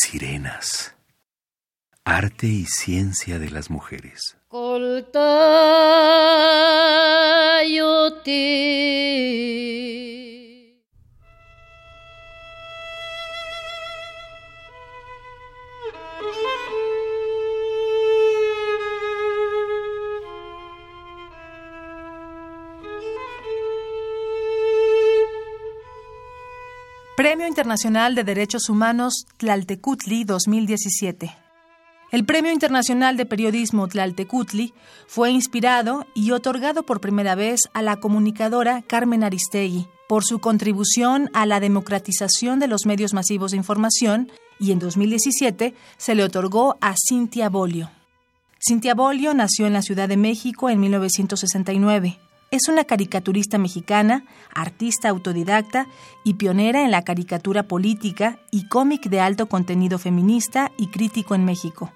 sirenas. Arte y ciencia de las mujeres. Premio Internacional de Derechos Humanos Tlaltecutli 2017. El Premio Internacional de Periodismo Tlaltecutli fue inspirado y otorgado por primera vez a la comunicadora Carmen Aristegui por su contribución a la democratización de los medios masivos de información y en 2017 se le otorgó a Cintia Bolio. Cintia Bolio nació en la Ciudad de México en 1969. Es una caricaturista mexicana, artista autodidacta y pionera en la caricatura política y cómic de alto contenido feminista y crítico en México.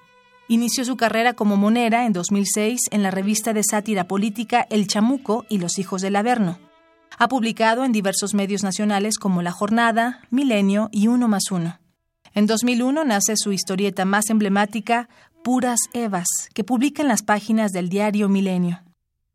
Inició su carrera como monera en 2006 en la revista de sátira política El Chamuco y los Hijos del Averno. Ha publicado en diversos medios nacionales como La Jornada, Milenio y Uno más Uno. En 2001 nace su historieta más emblemática, Puras Evas, que publica en las páginas del diario Milenio.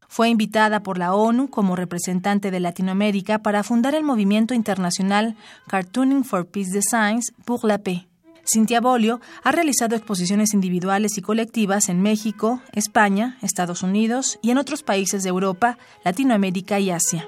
Fue invitada por la ONU como representante de Latinoamérica para fundar el movimiento internacional Cartooning for Peace Designs pour la Paix. Cintia Bolio ha realizado exposiciones individuales y colectivas en México, España, Estados Unidos y en otros países de Europa, Latinoamérica y Asia.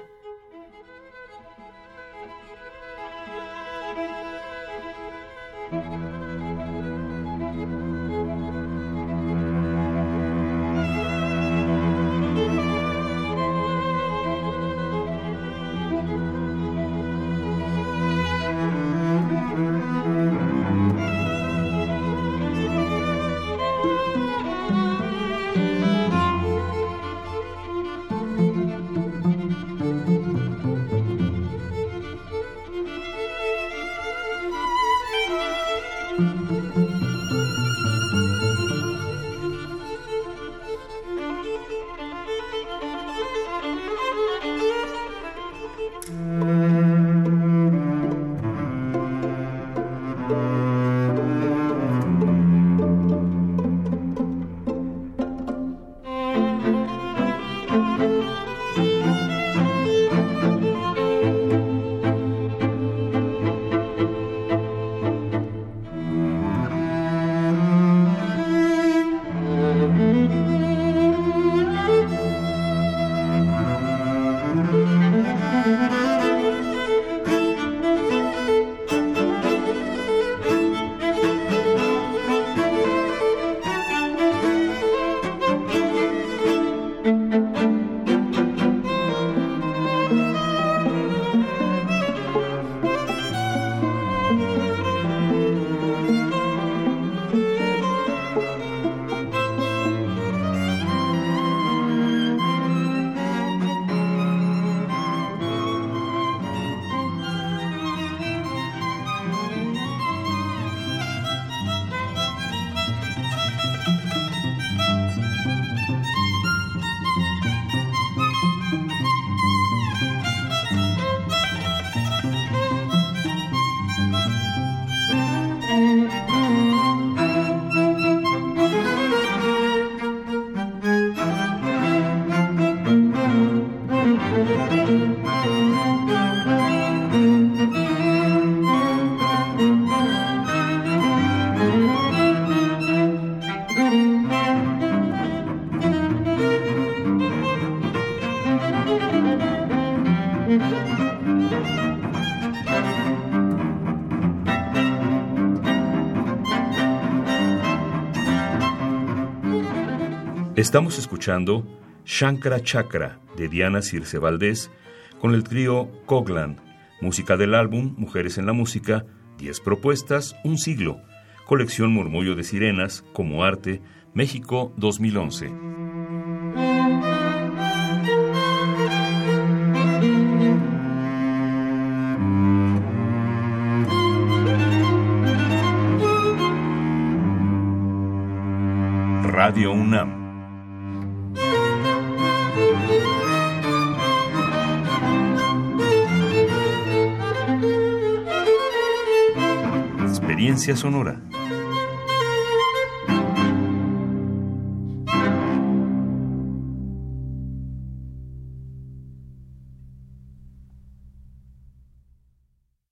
Estamos escuchando Shankara Chakra de Diana Circe Valdés con el trío Coglan, música del álbum Mujeres en la Música, 10 propuestas, un siglo, colección Murmullo de Sirenas como arte, México 2011. Radio UNAM experiencia sonora.